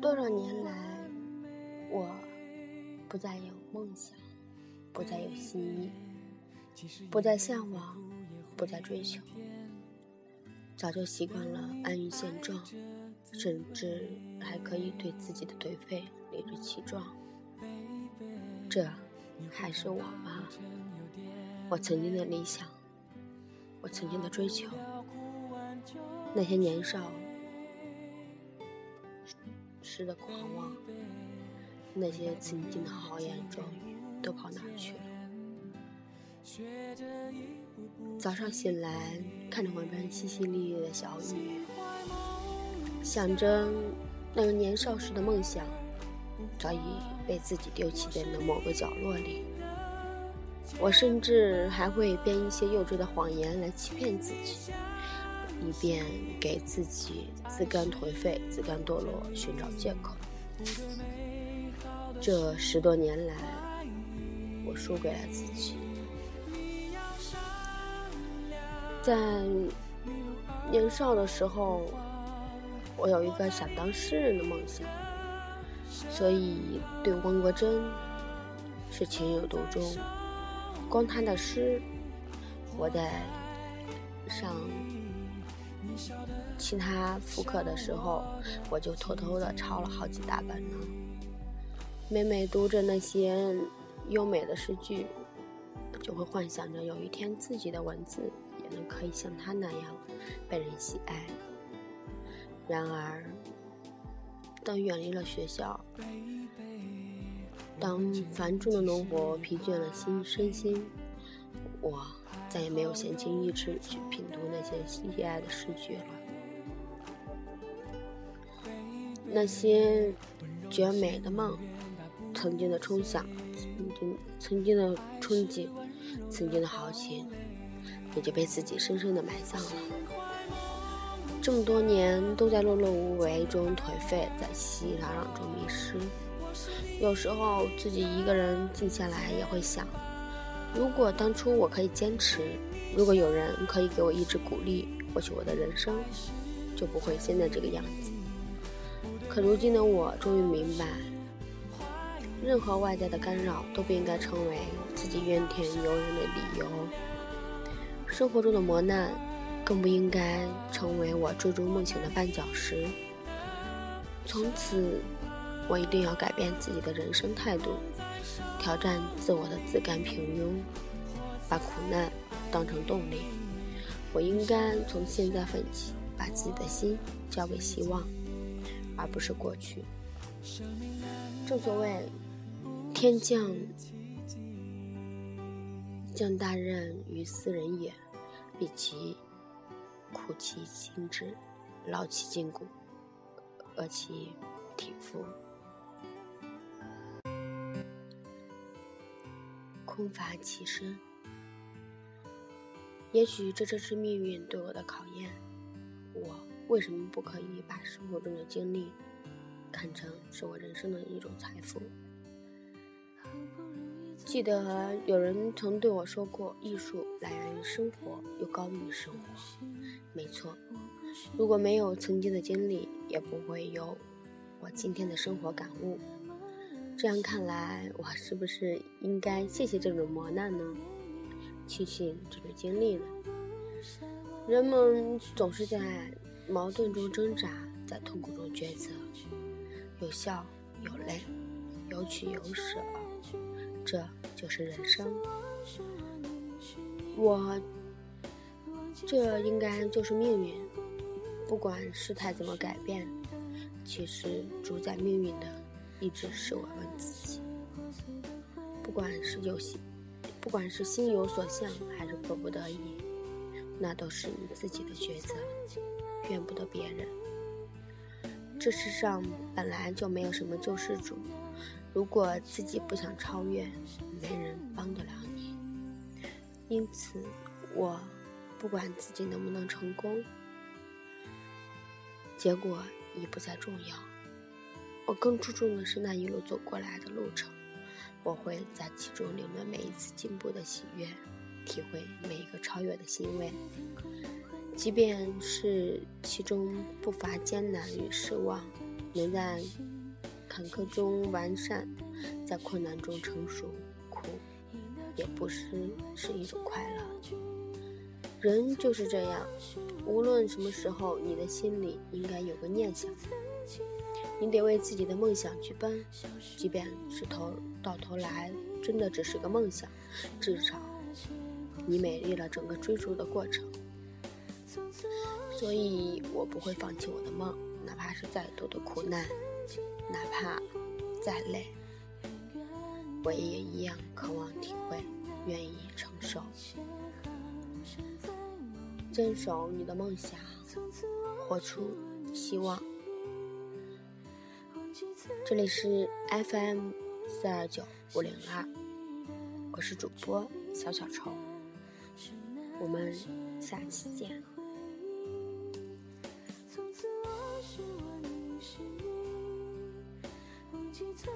多少年来，我不再有梦想，不再有心意，不再向往，不再追求，早就习惯了安于现状，甚至还可以对自己的颓废理直气壮。这还是我吗？我曾经的理想，我曾经的追求，那些年少。时的狂妄，那些曾经的豪言壮语都跑哪儿去了？早上醒来，看着外边淅淅沥沥的小雨，想着那个年少时的梦想，早已被自己丢弃在了某个角落里。我甚至还会编一些幼稚的谎言来欺骗自己。以便给自己自甘颓废、自甘堕落寻找借口。这十多年来，我输给了自己。在年少的时候，我有一个想当诗人的梦想，所以对汪国真是情有独钟。光他的诗，我在上。其他复课的时候，我就偷偷的抄了好几大本呢。每每读着那些优美的诗句，就会幻想着有一天自己的文字也能可以像他那样被人喜爱。然而，当远离了学校，当繁重的农活疲倦了心身心，我。再也没有闲情逸致去品读那些喜爱的诗句了。那些绝美的梦，曾经的冲想，曾经曾经的憧憬，曾经的豪情，也就被自己深深的埋葬了。这么多年都在碌碌无为中颓废，在熙熙攘攘中迷失。有时候自己一个人静下来，也会想。如果当初我可以坚持，如果有人可以给我一直鼓励，或许我的人生就不会现在这个样子。可如今的我终于明白，任何外在的干扰都不应该成为自己怨天尤人的理由，生活中的磨难更不应该成为我追逐梦想的绊脚石。从此，我一定要改变自己的人生态度。挑战自我的自甘平庸，把苦难当成动力。我应该从现在奋起，把自己的心交给希望，而不是过去。正所谓“天降降大任于斯人也，必其苦其心志，劳其筋骨，饿其体肤。”空乏其身，也许这正是命运对我的考验。我为什么不可以把生活中的经历看成是我人生的一种财富？记得有人曾对我说过：“艺术来源于生活，又高于生活。”没错，如果没有曾经的经历，也不会有我今天的生活感悟。这样看来，我是不是应该谢谢这种磨难呢？庆幸这种经历呢？人们总是在矛盾中挣扎，在痛苦中抉择，有笑有泪，有取有舍，这就是人生。我，这应该就是命运。不管事态怎么改变，其实主宰命运的。一直是我问自己，不管是有心，不管是心有所向，还是迫不得已，那都是你自己的抉择，怨不得别人。这世上本来就没有什么救世主，如果自己不想超越，没人帮得了你。因此，我不管自己能不能成功，结果已不再重要。我更注重的是那一路走过来的路程，我会在其中领略每一次进步的喜悦，体会每一个超越的欣慰，即便是其中不乏艰难与失望，能在坎坷中完善，在困难中成熟，苦也不失是一种快乐。人就是这样，无论什么时候，你的心里应该有个念想，你得为自己的梦想去奔，即便是头到头来真的只是个梦想，至少你美丽了整个追逐的过程。所以我不会放弃我的梦，哪怕是再多的苦难，哪怕再累，我也一样渴望体会，愿意承受。坚守你的梦想，活出希望。这里是 fm 四二九五零二我是主播小小虫我们下期见。从此我是我你是你不计算